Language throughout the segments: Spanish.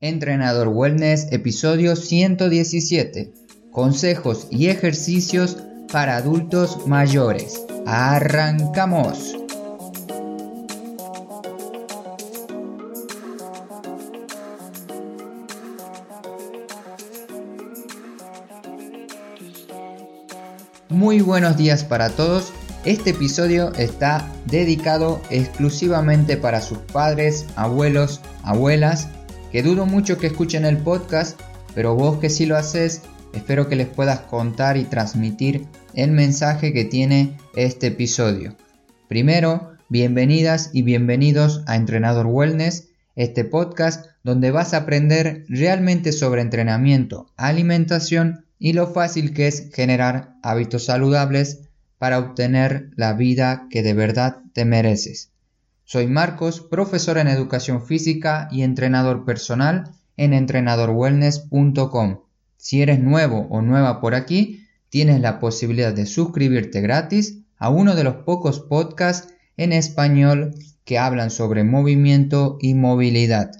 Entrenador Wellness, episodio 117. Consejos y ejercicios para adultos mayores. Arrancamos. Muy buenos días para todos. Este episodio está dedicado exclusivamente para sus padres, abuelos, abuelas que dudo mucho que escuchen el podcast, pero vos que sí lo haces, espero que les puedas contar y transmitir el mensaje que tiene este episodio. Primero, bienvenidas y bienvenidos a Entrenador Wellness, este podcast donde vas a aprender realmente sobre entrenamiento, alimentación y lo fácil que es generar hábitos saludables para obtener la vida que de verdad te mereces. Soy Marcos, profesor en educación física y entrenador personal en entrenadorwellness.com. Si eres nuevo o nueva por aquí, tienes la posibilidad de suscribirte gratis a uno de los pocos podcasts en español que hablan sobre movimiento y movilidad.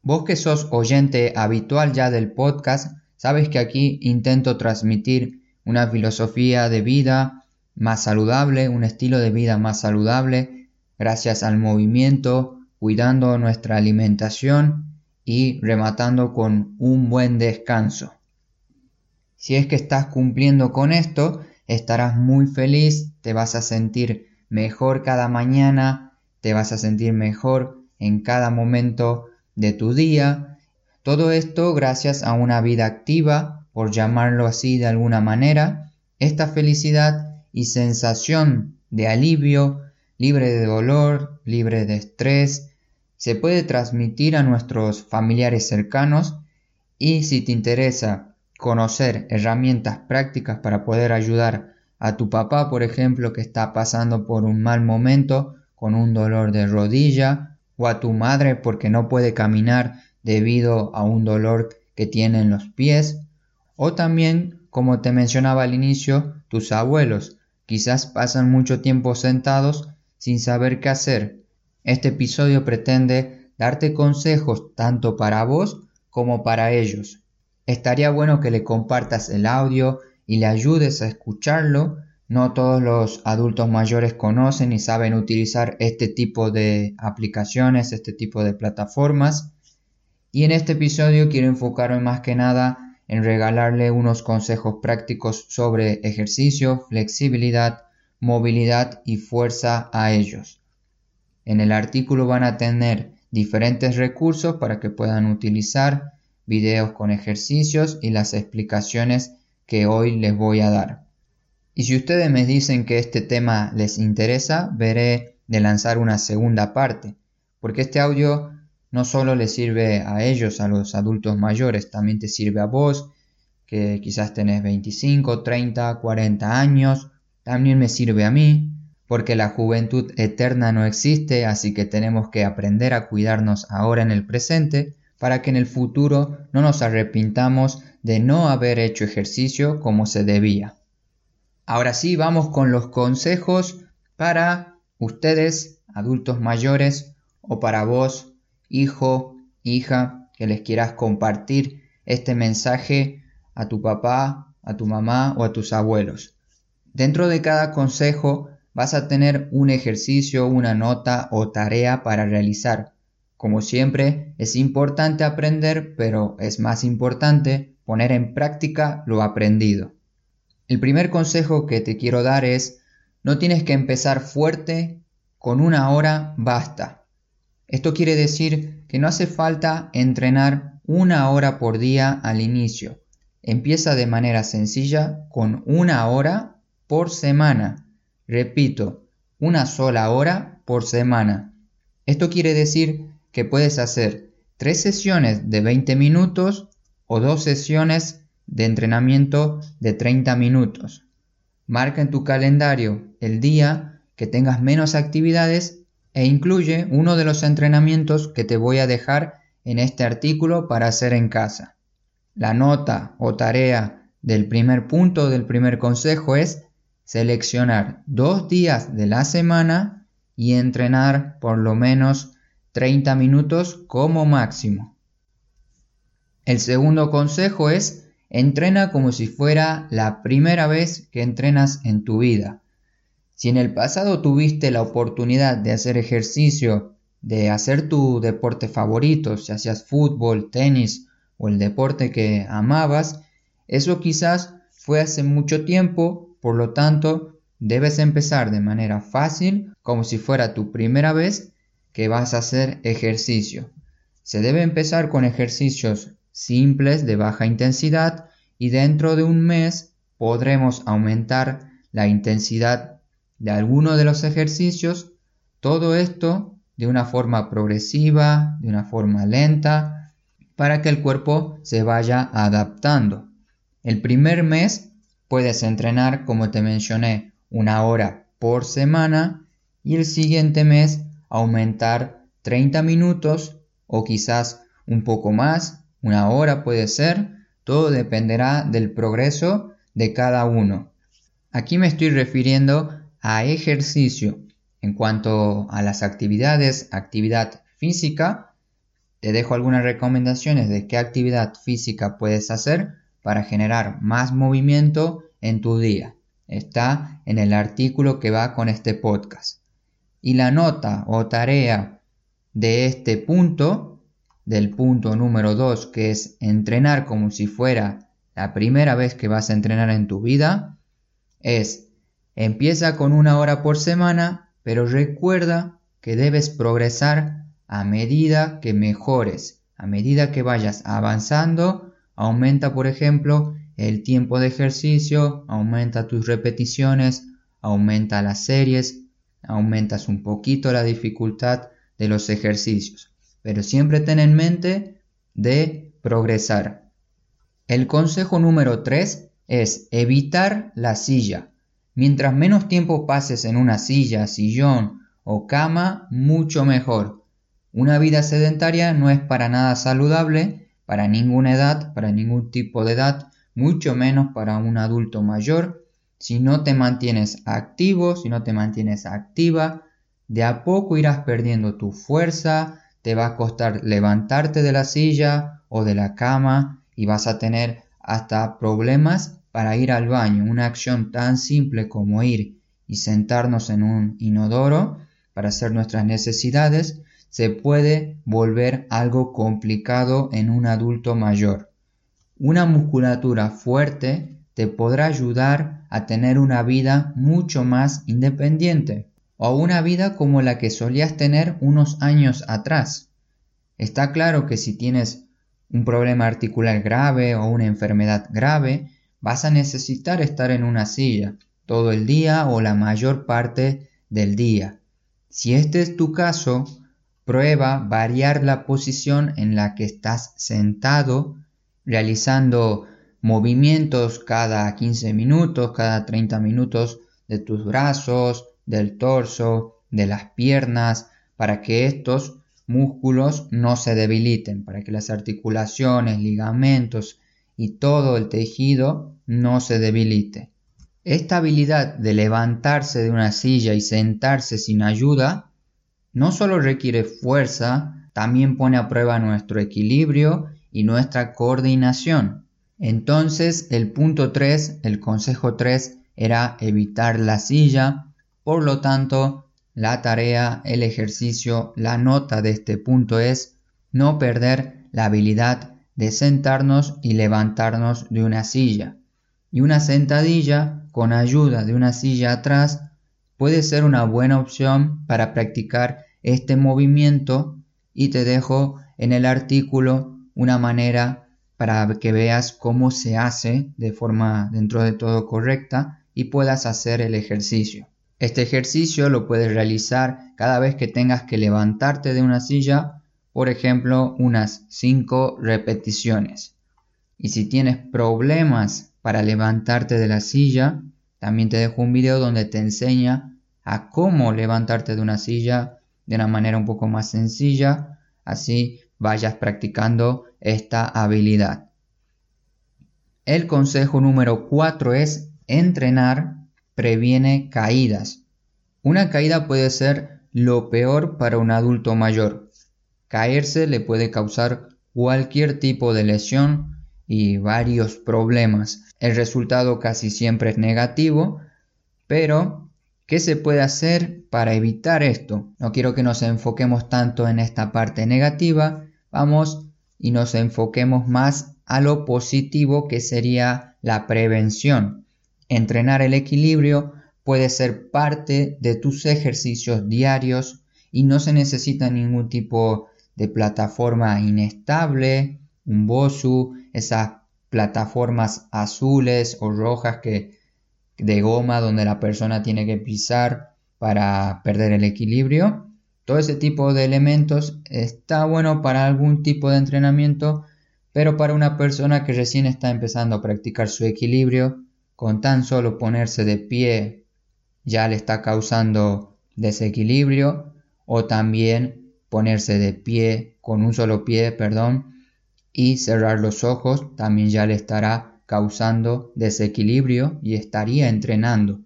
Vos que sos oyente habitual ya del podcast, sabes que aquí intento transmitir una filosofía de vida más saludable, un estilo de vida más saludable, gracias al movimiento, cuidando nuestra alimentación y rematando con un buen descanso. Si es que estás cumpliendo con esto, estarás muy feliz, te vas a sentir mejor cada mañana, te vas a sentir mejor en cada momento de tu día. Todo esto gracias a una vida activa, por llamarlo así de alguna manera. Esta felicidad y sensación de alivio libre de dolor, libre de estrés, se puede transmitir a nuestros familiares cercanos y si te interesa conocer herramientas prácticas para poder ayudar a tu papá, por ejemplo, que está pasando por un mal momento con un dolor de rodilla, o a tu madre porque no puede caminar debido a un dolor que tiene en los pies, o también, como te mencionaba al inicio, tus abuelos, quizás pasan mucho tiempo sentados sin saber qué hacer. Este episodio pretende darte consejos tanto para vos como para ellos. Estaría bueno que le compartas el audio y le ayudes a escucharlo. No todos los adultos mayores conocen y saben utilizar este tipo de aplicaciones, este tipo de plataformas. Y en este episodio quiero enfocarme más que nada en regalarle unos consejos prácticos sobre ejercicio, flexibilidad, movilidad y fuerza a ellos. En el artículo van a tener diferentes recursos para que puedan utilizar videos con ejercicios y las explicaciones que hoy les voy a dar. Y si ustedes me dicen que este tema les interesa, veré de lanzar una segunda parte, porque este audio no solo le sirve a ellos, a los adultos mayores, también te sirve a vos, que quizás tenés 25, 30, 40 años, también me sirve a mí, porque la juventud eterna no existe, así que tenemos que aprender a cuidarnos ahora en el presente para que en el futuro no nos arrepintamos de no haber hecho ejercicio como se debía. Ahora sí, vamos con los consejos para ustedes, adultos mayores, o para vos, hijo, hija, que les quieras compartir este mensaje a tu papá, a tu mamá o a tus abuelos. Dentro de cada consejo vas a tener un ejercicio, una nota o tarea para realizar. Como siempre, es importante aprender, pero es más importante poner en práctica lo aprendido. El primer consejo que te quiero dar es, no tienes que empezar fuerte, con una hora basta. Esto quiere decir que no hace falta entrenar una hora por día al inicio. Empieza de manera sencilla con una hora por semana. Repito, una sola hora por semana. Esto quiere decir que puedes hacer tres sesiones de 20 minutos o dos sesiones de entrenamiento de 30 minutos. Marca en tu calendario el día que tengas menos actividades e incluye uno de los entrenamientos que te voy a dejar en este artículo para hacer en casa. La nota o tarea del primer punto del primer consejo es seleccionar dos días de la semana y entrenar por lo menos 30 minutos como máximo. El segundo consejo es entrena como si fuera la primera vez que entrenas en tu vida. Si en el pasado tuviste la oportunidad de hacer ejercicio, de hacer tu deporte favorito, si hacías fútbol, tenis o el deporte que amabas, eso quizás fue hace mucho tiempo, por lo tanto, debes empezar de manera fácil, como si fuera tu primera vez que vas a hacer ejercicio. Se debe empezar con ejercicios simples de baja intensidad y dentro de un mes podremos aumentar la intensidad de alguno de los ejercicios. Todo esto de una forma progresiva, de una forma lenta, para que el cuerpo se vaya adaptando. El primer mes puedes entrenar, como te mencioné, una hora por semana y el siguiente mes aumentar 30 minutos o quizás un poco más, una hora puede ser, todo dependerá del progreso de cada uno. Aquí me estoy refiriendo a ejercicio. En cuanto a las actividades, actividad física, te dejo algunas recomendaciones de qué actividad física puedes hacer para generar más movimiento en tu día. Está en el artículo que va con este podcast. Y la nota o tarea de este punto, del punto número 2, que es entrenar como si fuera la primera vez que vas a entrenar en tu vida, es empieza con una hora por semana, pero recuerda que debes progresar a medida que mejores, a medida que vayas avanzando, aumenta por ejemplo el tiempo de ejercicio, aumenta tus repeticiones, aumenta las series, aumentas un poquito la dificultad de los ejercicios, pero siempre ten en mente de progresar. El consejo número 3 es evitar la silla. Mientras menos tiempo pases en una silla, sillón o cama, mucho mejor. Una vida sedentaria no es para nada saludable, para ninguna edad, para ningún tipo de edad, mucho menos para un adulto mayor. Si no te mantienes activo, si no te mantienes activa, de a poco irás perdiendo tu fuerza, te va a costar levantarte de la silla o de la cama y vas a tener hasta problemas para ir al baño. Una acción tan simple como ir y sentarnos en un inodoro para hacer nuestras necesidades se puede volver algo complicado en un adulto mayor. Una musculatura fuerte te podrá ayudar a tener una vida mucho más independiente o una vida como la que solías tener unos años atrás. Está claro que si tienes un problema articular grave o una enfermedad grave, vas a necesitar estar en una silla todo el día o la mayor parte del día. Si este es tu caso, prueba variar la posición en la que estás sentado realizando movimientos cada 15 minutos, cada 30 minutos de tus brazos, del torso, de las piernas, para que estos músculos no se debiliten, para que las articulaciones, ligamentos y todo el tejido no se debilite. Esta habilidad de levantarse de una silla y sentarse sin ayuda no solo requiere fuerza, también pone a prueba nuestro equilibrio y nuestra coordinación. Entonces el punto 3, el consejo 3 era evitar la silla, por lo tanto la tarea, el ejercicio, la nota de este punto es no perder la habilidad de sentarnos y levantarnos de una silla. Y una sentadilla con ayuda de una silla atrás puede ser una buena opción para practicar este movimiento y te dejo en el artículo una manera para que veas cómo se hace de forma dentro de todo correcta y puedas hacer el ejercicio. Este ejercicio lo puedes realizar cada vez que tengas que levantarte de una silla, por ejemplo, unas 5 repeticiones. Y si tienes problemas para levantarte de la silla, también te dejo un video donde te enseña a cómo levantarte de una silla de una manera un poco más sencilla, así vayas practicando esta habilidad. El consejo número 4 es entrenar previene caídas. Una caída puede ser lo peor para un adulto mayor. Caerse le puede causar cualquier tipo de lesión y varios problemas. El resultado casi siempre es negativo, pero ¿qué se puede hacer para evitar esto? No quiero que nos enfoquemos tanto en esta parte negativa, vamos y nos enfoquemos más a lo positivo que sería la prevención. Entrenar el equilibrio puede ser parte de tus ejercicios diarios y no se necesita ningún tipo de plataforma inestable, un BOSU, esas plataformas azules o rojas que de goma donde la persona tiene que pisar para perder el equilibrio. Todo ese tipo de elementos está bueno para algún tipo de entrenamiento, pero para una persona que recién está empezando a practicar su equilibrio, con tan solo ponerse de pie ya le está causando desequilibrio o también ponerse de pie con un solo pie, perdón, y cerrar los ojos también ya le estará causando desequilibrio y estaría entrenando.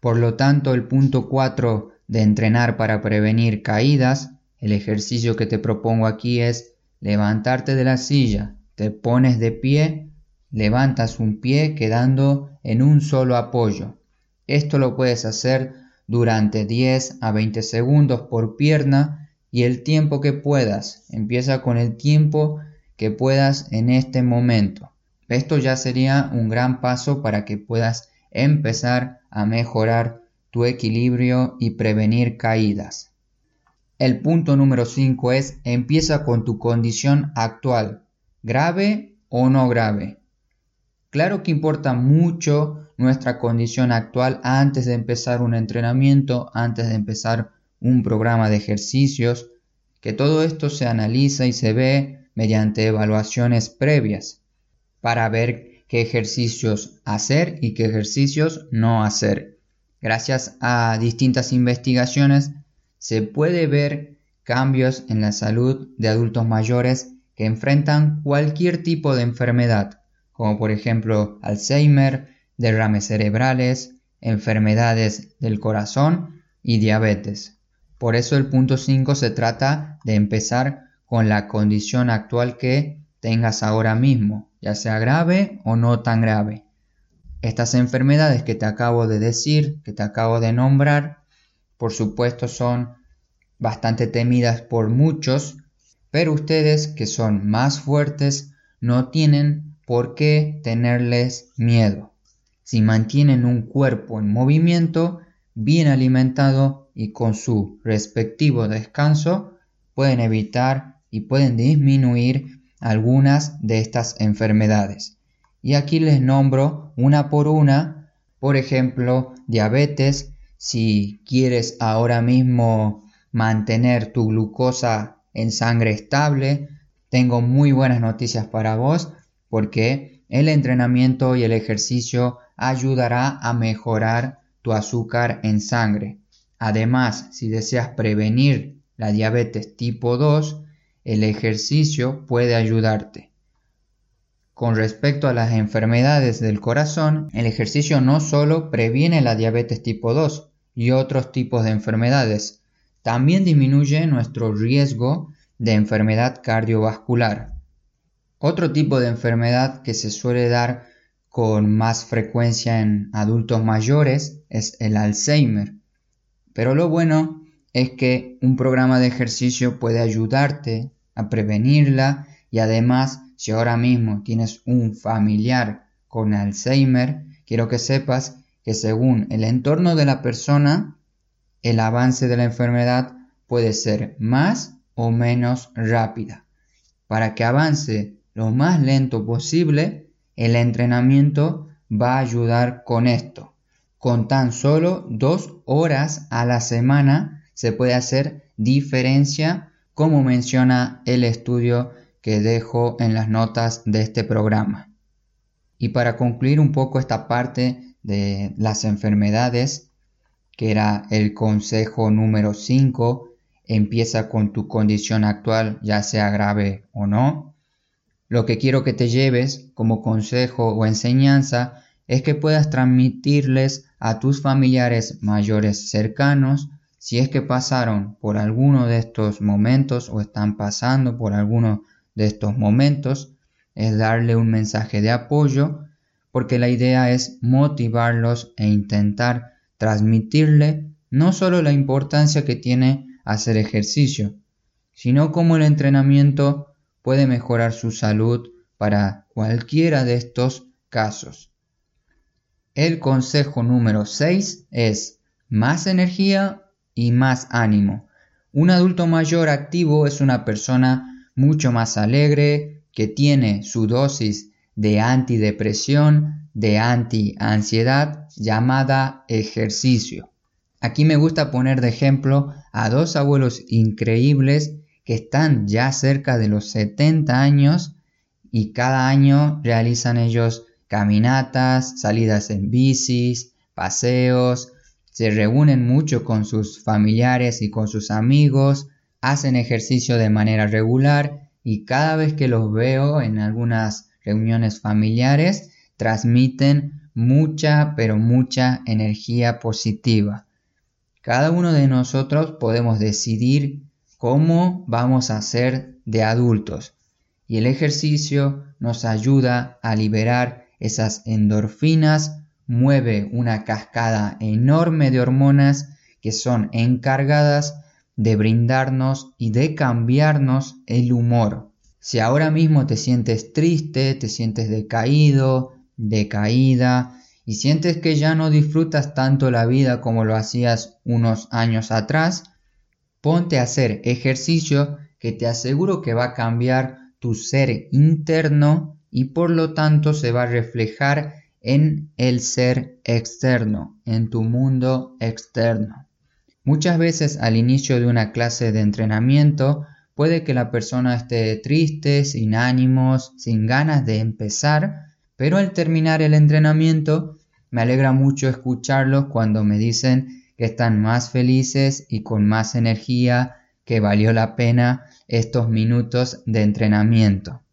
Por lo tanto, el punto 4 de entrenar para prevenir caídas, el ejercicio que te propongo aquí es levantarte de la silla, te pones de pie, levantas un pie quedando en un solo apoyo. Esto lo puedes hacer durante 10 a 20 segundos por pierna y el tiempo que puedas. Empieza con el tiempo que puedas en este momento. Esto ya sería un gran paso para que puedas empezar a mejorar tu equilibrio y prevenir caídas. El punto número 5 es empieza con tu condición actual, grave o no grave. Claro que importa mucho nuestra condición actual antes de empezar un entrenamiento, antes de empezar un programa de ejercicios, que todo esto se analiza y se ve mediante evaluaciones previas para ver qué ejercicios hacer y qué ejercicios no hacer. Gracias a distintas investigaciones se puede ver cambios en la salud de adultos mayores que enfrentan cualquier tipo de enfermedad, como por ejemplo Alzheimer, derrames cerebrales, enfermedades del corazón y diabetes. Por eso el punto 5 se trata de empezar con la condición actual que tengas ahora mismo, ya sea grave o no tan grave. Estas enfermedades que te acabo de decir, que te acabo de nombrar, por supuesto son bastante temidas por muchos, pero ustedes que son más fuertes no tienen por qué tenerles miedo. Si mantienen un cuerpo en movimiento, bien alimentado y con su respectivo descanso, pueden evitar y pueden disminuir algunas de estas enfermedades. Y aquí les nombro una por una, por ejemplo, diabetes, si quieres ahora mismo mantener tu glucosa en sangre estable, tengo muy buenas noticias para vos porque el entrenamiento y el ejercicio ayudará a mejorar tu azúcar en sangre. Además, si deseas prevenir la diabetes tipo 2, el ejercicio puede ayudarte. Con respecto a las enfermedades del corazón, el ejercicio no solo previene la diabetes tipo 2 y otros tipos de enfermedades, también disminuye nuestro riesgo de enfermedad cardiovascular. Otro tipo de enfermedad que se suele dar con más frecuencia en adultos mayores es el Alzheimer. Pero lo bueno es que un programa de ejercicio puede ayudarte a prevenirla y además si ahora mismo tienes un familiar con Alzheimer, quiero que sepas que según el entorno de la persona, el avance de la enfermedad puede ser más o menos rápida. Para que avance lo más lento posible, el entrenamiento va a ayudar con esto. Con tan solo dos horas a la semana se puede hacer diferencia como menciona el estudio que dejo en las notas de este programa. Y para concluir un poco esta parte de las enfermedades, que era el consejo número 5, empieza con tu condición actual, ya sea grave o no. Lo que quiero que te lleves como consejo o enseñanza es que puedas transmitirles a tus familiares mayores cercanos si es que pasaron por alguno de estos momentos o están pasando por alguno de estos momentos es darle un mensaje de apoyo porque la idea es motivarlos e intentar transmitirle no solo la importancia que tiene hacer ejercicio, sino cómo el entrenamiento puede mejorar su salud para cualquiera de estos casos. El consejo número 6 es más energía y más ánimo. Un adulto mayor activo es una persona mucho más alegre, que tiene su dosis de antidepresión, de anti-ansiedad, llamada ejercicio. Aquí me gusta poner de ejemplo a dos abuelos increíbles que están ya cerca de los 70 años y cada año realizan ellos caminatas, salidas en bicis, paseos, se reúnen mucho con sus familiares y con sus amigos, hacen ejercicio de manera regular y cada vez que los veo en algunas reuniones familiares transmiten mucha pero mucha energía positiva. Cada uno de nosotros podemos decidir cómo vamos a ser de adultos y el ejercicio nos ayuda a liberar esas endorfinas, mueve una cascada enorme de hormonas que son encargadas de brindarnos y de cambiarnos el humor. Si ahora mismo te sientes triste, te sientes decaído, decaída, y sientes que ya no disfrutas tanto la vida como lo hacías unos años atrás, ponte a hacer ejercicio que te aseguro que va a cambiar tu ser interno y por lo tanto se va a reflejar en el ser externo, en tu mundo externo. Muchas veces al inicio de una clase de entrenamiento puede que la persona esté triste, sin ánimos, sin ganas de empezar, pero al terminar el entrenamiento me alegra mucho escucharlos cuando me dicen que están más felices y con más energía, que valió la pena estos minutos de entrenamiento.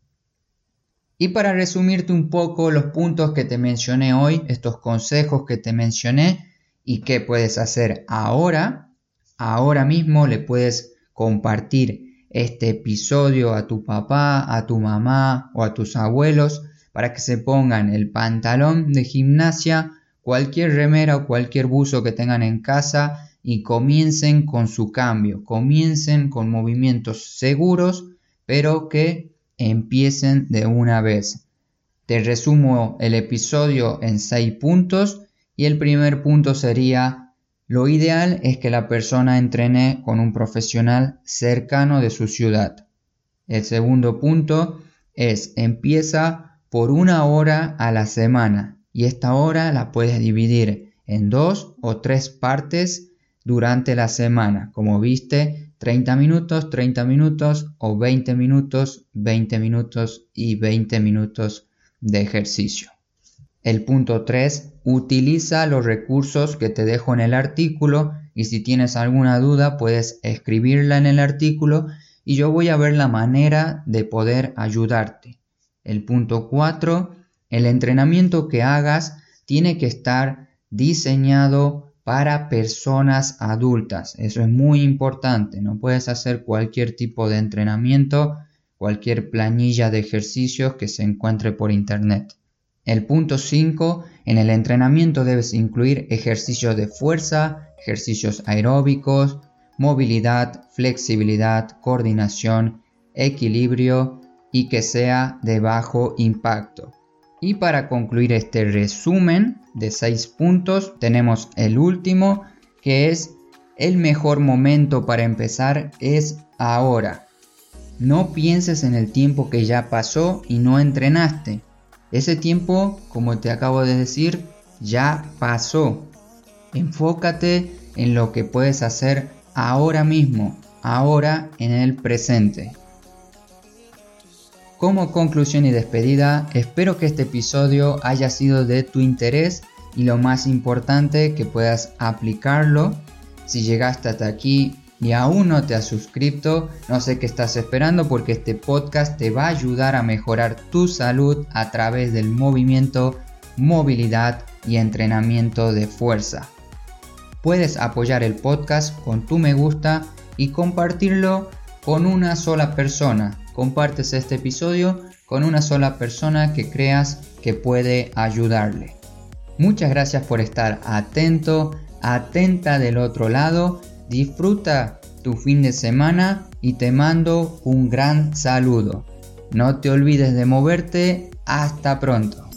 Y para resumirte un poco los puntos que te mencioné hoy, estos consejos que te mencioné y qué puedes hacer ahora, ahora mismo le puedes compartir este episodio a tu papá, a tu mamá o a tus abuelos para que se pongan el pantalón de gimnasia, cualquier remera o cualquier buzo que tengan en casa y comiencen con su cambio, comiencen con movimientos seguros, pero que empiecen de una vez. Te resumo el episodio en seis puntos y el primer punto sería lo ideal es que la persona entrene con un profesional cercano de su ciudad. El segundo punto es empieza por una hora a la semana y esta hora la puedes dividir en dos o tres partes durante la semana. Como viste, 30 minutos, 30 minutos o 20 minutos, 20 minutos y 20 minutos de ejercicio. El punto 3. Utiliza los recursos que te dejo en el artículo y si tienes alguna duda puedes escribirla en el artículo y yo voy a ver la manera de poder ayudarte. El punto 4, el entrenamiento que hagas tiene que estar diseñado para personas adultas. Eso es muy importante. No puedes hacer cualquier tipo de entrenamiento, cualquier planilla de ejercicios que se encuentre por internet. El punto 5, en el entrenamiento debes incluir ejercicios de fuerza, ejercicios aeróbicos, movilidad, flexibilidad, coordinación, equilibrio, y que sea de bajo impacto. Y para concluir este resumen de 6 puntos, tenemos el último que es el mejor momento para empezar es ahora. No pienses en el tiempo que ya pasó y no entrenaste. Ese tiempo, como te acabo de decir, ya pasó. Enfócate en lo que puedes hacer ahora mismo, ahora en el presente. Como conclusión y despedida, espero que este episodio haya sido de tu interés y lo más importante que puedas aplicarlo. Si llegaste hasta aquí y aún no te has suscrito, no sé qué estás esperando porque este podcast te va a ayudar a mejorar tu salud a través del movimiento, movilidad y entrenamiento de fuerza. Puedes apoyar el podcast con tu me gusta y compartirlo con una sola persona compartes este episodio con una sola persona que creas que puede ayudarle. Muchas gracias por estar atento, atenta del otro lado. Disfruta tu fin de semana y te mando un gran saludo. No te olvides de moverte. Hasta pronto.